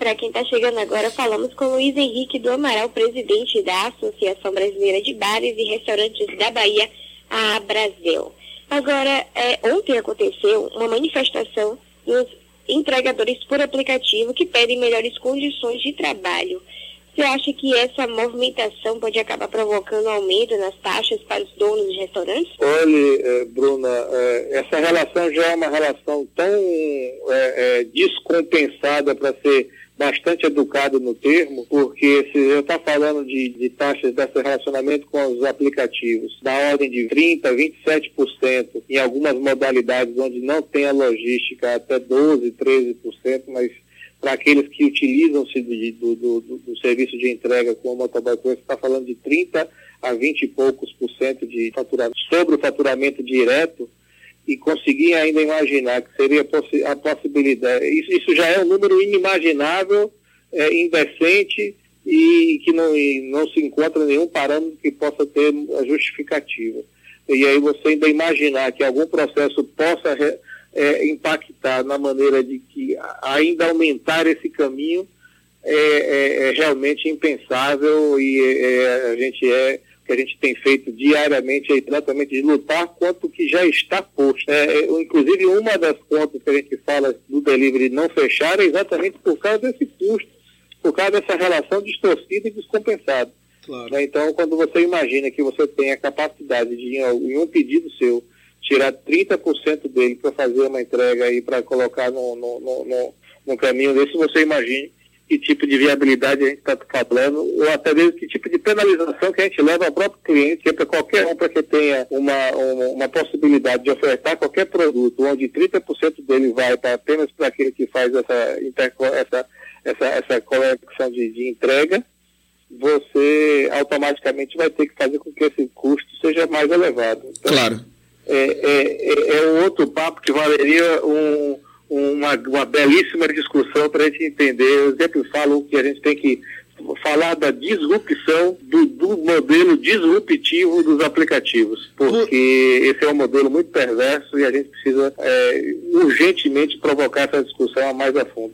Para quem está chegando agora, falamos com Luiz Henrique do Amaral, presidente da Associação Brasileira de Bares e Restaurantes da Bahia, a Brasil. Agora, é, ontem aconteceu uma manifestação dos entregadores por aplicativo que pedem melhores condições de trabalho. Você acha que essa movimentação pode acabar provocando aumento nas taxas para os donos de restaurantes? Olha, eh, Bruna, eh, essa relação já é uma relação tão é, descompensada para ser bastante educado no termo, porque se eu estou falando de, de taxas desse relacionamento com os aplicativos da ordem de 30%, 27%, em algumas modalidades onde não tem a logística, até 12%, 13%, mas para aqueles que utilizam-se do, do, do, do, serviço de entrega com o motoboy está falando de 30% a 20 e poucos por cento de faturamento sobre o faturamento direto, e conseguir ainda imaginar que seria possi a possibilidade. Isso, isso, já é um número inimaginável, é, indecente e que não, e não se encontra nenhum parâmetro que possa ter a justificativa. E aí você ainda imaginar que algum processo possa é, impactar na maneira de que ainda aumentar esse caminho é, é, é realmente impensável e é, a gente é que a gente tem feito diariamente, aí, exatamente de lutar quanto que já está posto. É, é, inclusive, uma das contas que a gente fala do delivery não fechar é exatamente por causa desse custo, por causa dessa relação distorcida e descompensada. Claro. Né? Então, quando você imagina que você tem a capacidade de, em um pedido seu, tirar 30% dele para fazer uma entrega e para colocar no, no, no, no, no caminho desse, você imagine que tipo de viabilidade a gente está falando, ou até mesmo que tipo de penalização que a gente leva ao próprio cliente, que é para qualquer um para que tenha uma, uma, uma, possibilidade de ofertar qualquer produto, onde 30% dele vai para apenas para aquele que faz essa, essa, essa, essa conexão de, de entrega, você automaticamente vai ter que fazer com que esse custo seja mais elevado. Então, claro. É, é, é, é um outro papo que valeria um uma, uma belíssima discussão para a gente entender. Eu sempre falo que a gente tem que falar da disrupção do, do, modelo disruptivo dos aplicativos, porque esse é um modelo muito perverso e a gente precisa é, urgentemente provocar essa discussão mais a fundo.